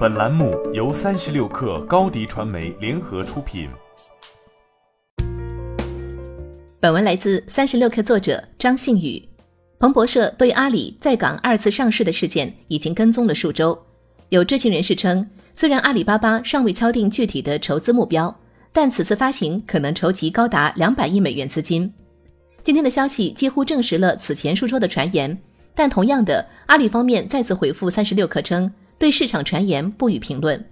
本栏目由三十六氪高低传媒联合出品。本文来自三十六氪作者张信宇。彭博社对阿里在港二次上市的事件已经跟踪了数周。有知情人士称，虽然阿里巴巴尚未敲定具体的筹资目标，但此次发行可能筹集高达两百亿美元资金。今天的消息几乎证实了此前数周的传言，但同样的，阿里方面再次回复三十六氪称。对市场传言不予评论。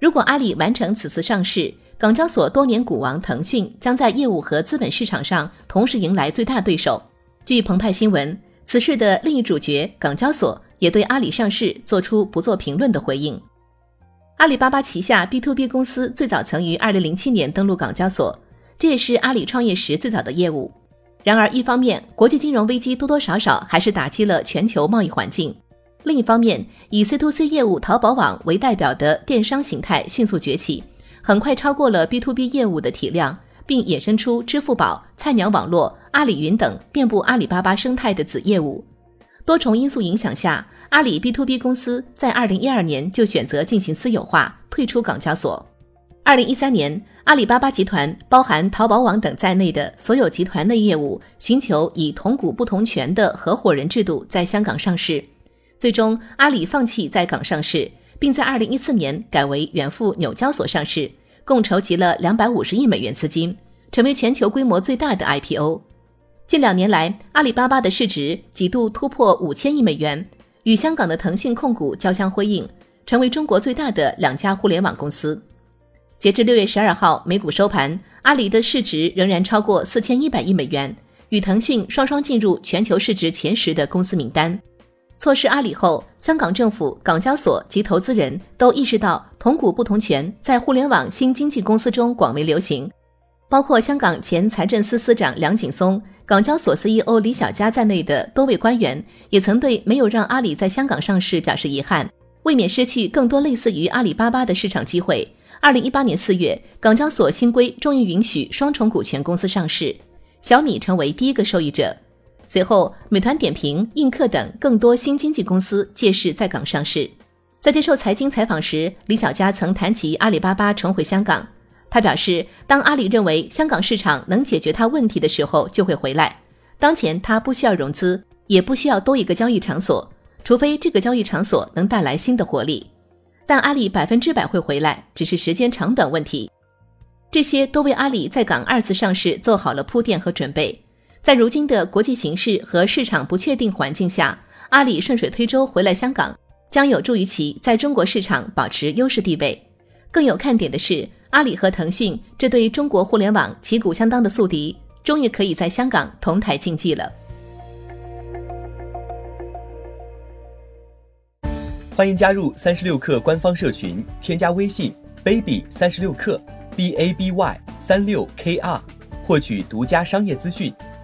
如果阿里完成此次上市，港交所多年股王腾讯将在业务和资本市场上同时迎来最大对手。据澎湃新闻，此事的另一主角港交所也对阿里上市做出不做评论的回应。阿里巴巴旗下 B to B 公司最早曾于2007年登陆港交所，这也是阿里创业时最早的业务。然而，一方面国际金融危机多多少少还是打击了全球贸易环境。另一方面，以 C to C 业务淘宝网为代表的电商形态迅速崛起，很快超过了 B to B 业务的体量，并衍生出支付宝、菜鸟网络、阿里云等遍布阿里巴巴生态的子业务。多重因素影响下，阿里 B to B 公司在2012年就选择进行私有化，退出港交所。2013年，阿里巴巴集团包含淘宝网等在内的所有集团内业务，寻求以同股不同权的合伙人制度在香港上市。最终，阿里放弃在港上市，并在二零一四年改为远赴纽交所上市，共筹集了两百五十亿美元资金，成为全球规模最大的 IPO。近两年来，阿里巴巴的市值几度突破五千亿美元，与香港的腾讯控股交相辉映，成为中国最大的两家互联网公司。截至六月十二号美股收盘，阿里的市值仍然超过四千一百亿美元，与腾讯双双进入全球市值前十的公司名单。错失阿里后，香港政府、港交所及投资人都意识到同股不同权在互联网新经济公司中广为流行。包括香港前财政司司长梁锦松、港交所 CEO 李小加在内的多位官员，也曾对没有让阿里在香港上市表示遗憾，未免失去更多类似于阿里巴巴的市场机会。二零一八年四月，港交所新规终于允许双重股权公司上市，小米成为第一个受益者。随后，美团点评、映客等更多新经济公司借势在港上市。在接受财经采访时，李小加曾谈及阿里巴巴重回香港。他表示，当阿里认为香港市场能解决他问题的时候，就会回来。当前他不需要融资，也不需要多一个交易场所，除非这个交易场所能带来新的活力。但阿里百分之百会回来，只是时间长短问题。这些都为阿里在港二次上市做好了铺垫和准备。在如今的国际形势和市场不确定环境下，阿里顺水推舟回来香港，将有助于其在中国市场保持优势地位。更有看点的是，阿里和腾讯这对中国互联网旗鼓相当的宿敌，终于可以在香港同台竞技了。欢迎加入三十六氪官方社群，添加微信 baby 三十六氪 b a b y 三六 k r，获取独家商业资讯。